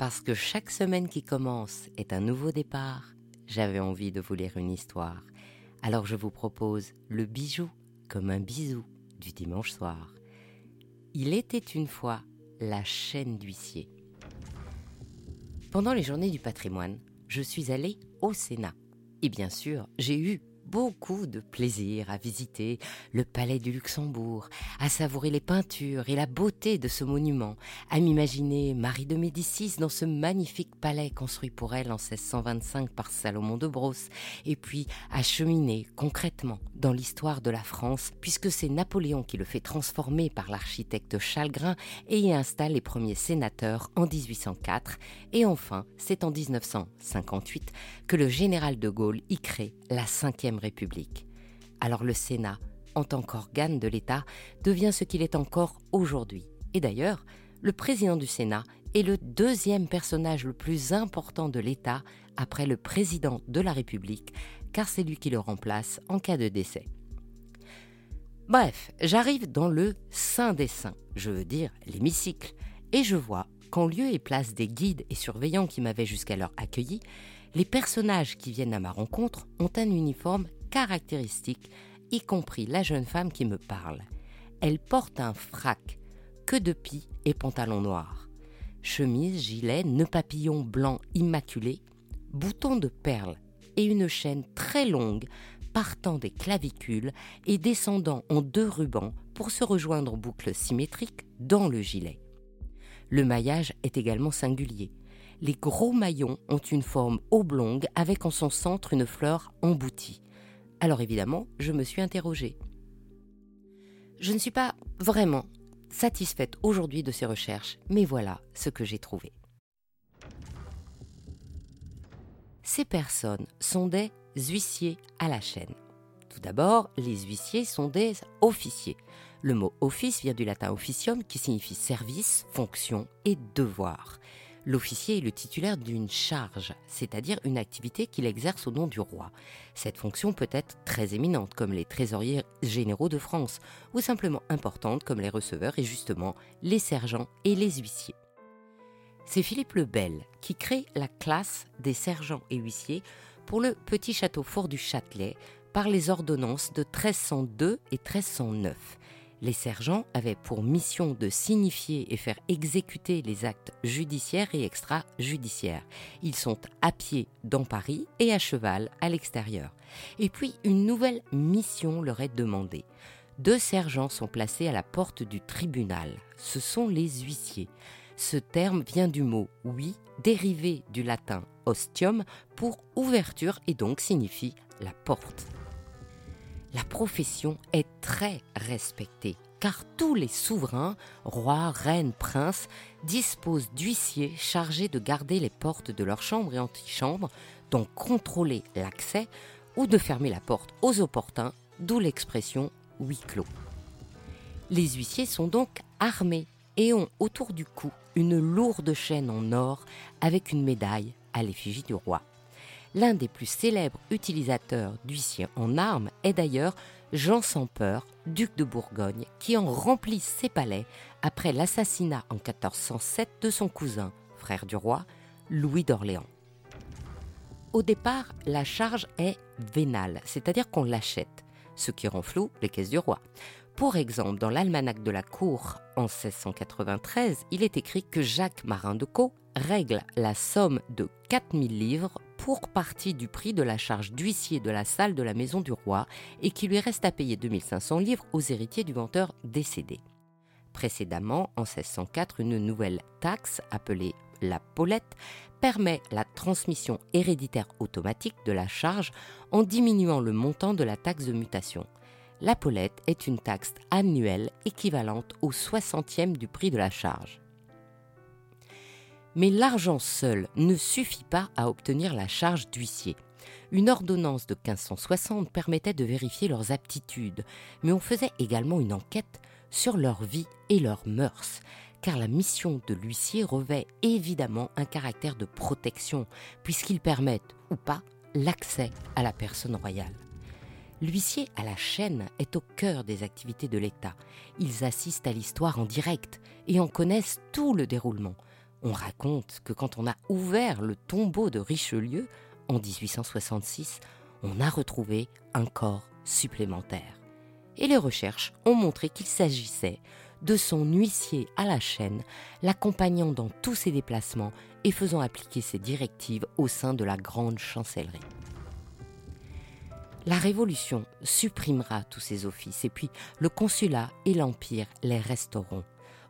Parce que chaque semaine qui commence est un nouveau départ, j'avais envie de vous lire une histoire. Alors je vous propose le bijou comme un bisou du dimanche soir. Il était une fois la chaîne d'huissier. Pendant les journées du patrimoine, je suis allée au Sénat. Et bien sûr, j'ai eu beaucoup de plaisir à visiter le palais du Luxembourg, à savourer les peintures et la beauté de ce monument, à m'imaginer Marie de Médicis dans ce magnifique palais construit pour elle en 1625 par Salomon de Brosse, et puis à cheminer concrètement dans l'histoire de la France, puisque c'est Napoléon qui le fait transformer par l'architecte Chalgrin et y installe les premiers sénateurs en 1804, et enfin c'est en 1958 que le général de Gaulle y crée la cinquième République. Alors le Sénat, en tant qu'organe de l'État, devient ce qu'il est encore aujourd'hui. Et d'ailleurs, le président du Sénat est le deuxième personnage le plus important de l'État après le président de la République, car c'est lui qui le remplace en cas de décès. Bref, j'arrive dans le Saint des Saints, je veux dire l'hémicycle, et je vois qu'en lieu et place des guides et surveillants qui m'avaient jusqu'alors accueilli, les personnages qui viennent à ma rencontre ont un uniforme caractéristique, y compris la jeune femme qui me parle. Elle porte un frac, queue de pie et pantalon noir. Chemise, gilet, nœud papillon blanc immaculé, bouton de perles et une chaîne très longue partant des clavicules et descendant en deux rubans pour se rejoindre en boucle symétrique dans le gilet. Le maillage est également singulier les gros maillons ont une forme oblongue avec en son centre une fleur emboutie. Alors évidemment, je me suis interrogée. Je ne suis pas vraiment satisfaite aujourd'hui de ces recherches, mais voilà ce que j'ai trouvé. Ces personnes sont des huissiers à la chaîne. Tout d'abord, les huissiers sont des officiers. Le mot office vient du latin officium qui signifie service, fonction et devoir l'officier est le titulaire d'une charge, c'est-à-dire une activité qu'il exerce au nom du roi. Cette fonction peut être très éminente, comme les trésoriers généraux de France, ou simplement importante, comme les receveurs et justement les sergents et les huissiers. C'est Philippe le Bel qui crée la classe des sergents et huissiers pour le petit château fort du Châtelet par les ordonnances de 1302 et 1309 les sergents avaient pour mission de signifier et faire exécuter les actes judiciaires et extrajudiciaires. Ils sont à pied dans Paris et à cheval à l'extérieur. Et puis une nouvelle mission leur est demandée. Deux sergents sont placés à la porte du tribunal. Ce sont les huissiers. Ce terme vient du mot oui, dérivé du latin ostium pour ouverture et donc signifie la porte la profession est très respectée, car tous les souverains, rois, reines, princes, disposent d'huissiers chargés de garder les portes de leurs chambres et antichambres, donc contrôler l'accès ou de fermer la porte aux opportuns, d'où l'expression huis clos. Les huissiers sont donc armés et ont autour du cou une lourde chaîne en or avec une médaille à l'effigie du roi. L'un des plus célèbres utilisateurs d'huissiers en armes est d'ailleurs Jean sans peur, duc de Bourgogne, qui en remplit ses palais après l'assassinat en 1407 de son cousin, frère du roi, Louis d'Orléans. Au départ, la charge est vénale, c'est-à-dire qu'on l'achète, ce qui rend flou les caisses du roi. Pour exemple, dans l'almanach de la cour en 1693, il est écrit que Jacques Marin de Caux règle la somme de 4000 livres pour partie du prix de la charge d'huissier de la salle de la maison du roi et qui lui reste à payer 2500 livres aux héritiers du venteur décédé. Précédemment, en 1604, une nouvelle taxe, appelée la polette, permet la transmission héréditaire automatique de la charge en diminuant le montant de la taxe de mutation. La polette est une taxe annuelle équivalente au soixantième du prix de la charge. Mais l'argent seul ne suffit pas à obtenir la charge d'huissier. Une ordonnance de 1560 permettait de vérifier leurs aptitudes, mais on faisait également une enquête sur leur vie et leurs mœurs, car la mission de l'huissier revêt évidemment un caractère de protection, puisqu'ils permettent, ou pas, l'accès à la personne royale. L'huissier à la chaîne est au cœur des activités de l'État. Ils assistent à l'histoire en direct et en connaissent tout le déroulement On raconte que quand on a ouvert le tombeau de Richelieu en 1866, on a retrouvé un corps supplémentaire. Et les recherches ont montré qu'il s'agissait de son huissier à la chaîne, l'accompagnant dans tous ses déplacements et faisant appliquer ses directives au sein de la grande chancellerie. La Révolution supprimera tous ces offices et puis le consulat et l'Empire les resteront.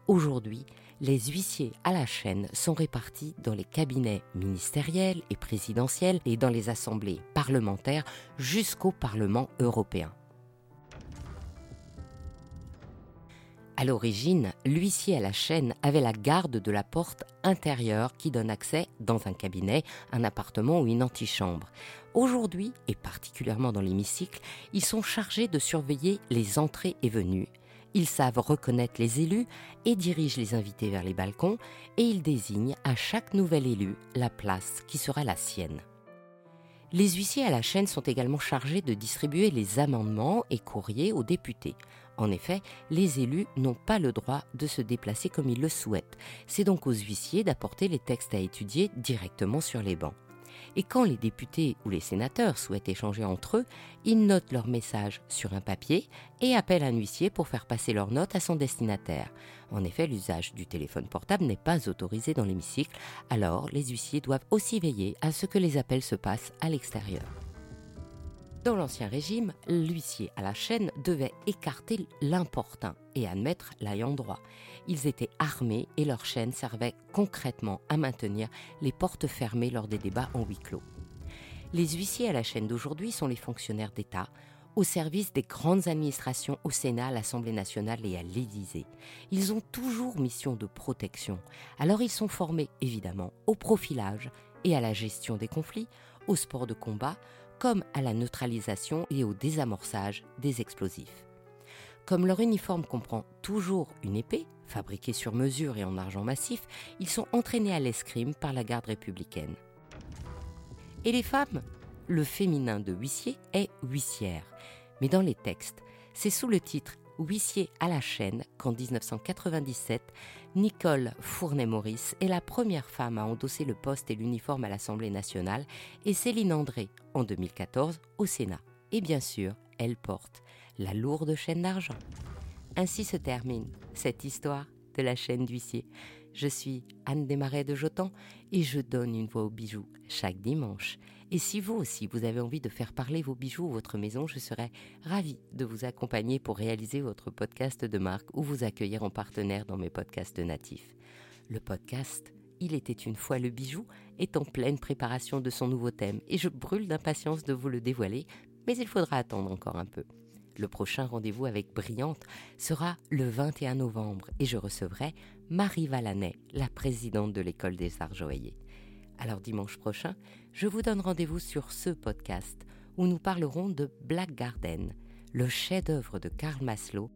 Aujourd'hui, les huissiers à la chaîne sont répartis dans les cabinets ministériels et présidentiels et dans les assemblées parlementaires jusqu'au Parlement européen. À l'origine, l'huissier à la chaîne avait la garde de la porte intérieure qui donne accès dans un cabinet, un appartement ou une antichambre. Aujourd'hui, et particulièrement dans l'hémicycle, ils sont chargés de surveiller les entrées et venues, ils savent reconnaître les élus et dirigent les invités vers les balcons et ils désignent à chaque nouvel élu la place qui sera la sienne. Les huissiers à la chaîne sont également chargés de distribuer les amendements et courriers aux députés. En effet, les élus n'ont pas le droit de se déplacer comme ils le souhaitent. C'est donc aux huissiers d'apporter les textes à étudier directement sur les bancs. Et quand les députés ou les sénateurs souhaitent échanger entre eux, ils notent leur message sur un papier et appellent un huissier pour faire passer leur note à son destinataire. En effet, l'usage du téléphone portable n'est pas autorisé dans l'hémicycle, alors les huissiers doivent aussi veiller à ce que les appels se passent à l'extérieur. Dans l'Ancien Régime, l'huissier à la chaîne devait écarter l'importun et admettre l'ayant droit. Ils étaient armés et leur chaîne servait concrètement à maintenir les portes fermées lors des débats en huis clos. Les huissiers à la chaîne d'aujourd'hui sont les fonctionnaires d'État au service des grandes administrations au Sénat, à l'Assemblée nationale et à l'Élysée. Ils ont toujours mission de protection. Alors ils sont formés évidemment au profilage et à la gestion des conflits, au sport de combat, comme à la neutralisation et au désamorçage des explosifs. Comme leur uniforme comprend toujours une épée, fabriquée sur mesure et en argent massif, ils sont entraînés à l'escrime par la garde républicaine. Et les femmes? Le féminin de huissier est huissière. Mais dans les textes, c'est sous le titre huissier à la chaîne qu'en 1997, Nicole Fournet-Maurice est la première femme à endosser le poste et l'uniforme à l'Assemblée nationale et Céline André en 2014 au Sénat. Et bien sûr, elle porte la lourde chaîne d'argent. Ainsi se termine cette histoire de la chaîne d'huissier. Je suis Anne Desmarais de Jotan et je donne une voix aux bijoux chaque dimanche. Et si vous aussi vous avez envie de faire parler vos bijoux ou votre maison, je serai ravie de vous accompagner pour réaliser votre podcast de marque ou vous accueillir en partenaire dans mes podcasts natifs. Le podcast Il était une fois le bijou est en pleine préparation de son nouveau thème et je brûle d'impatience de vous le dévoiler, mais il faudra attendre encore un peu. Le prochain rendez-vous avec Brillante sera le 21 novembre et je recevrai Marie Valanet, la présidente de l'école des arts joailliers. Alors dimanche prochain, je vous donne rendez-vous sur ce podcast où nous parlerons de Black Garden, le chef-d'œuvre de Karl Maslow.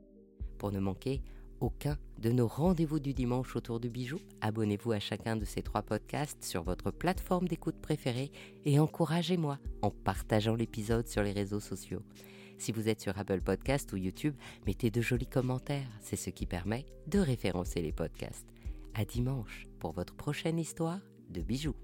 Pour ne manquer aucun de nos rendez-vous du dimanche autour du bijou, abonnez-vous à chacun de ces trois podcasts sur votre plateforme d'écoute préférée et encouragez-moi en partageant l'épisode sur les réseaux sociaux. Si vous êtes sur Apple Podcast ou YouTube, mettez de jolis commentaires, c'est ce qui permet de référencer les podcasts. À dimanche pour votre prochaine histoire de bijoux.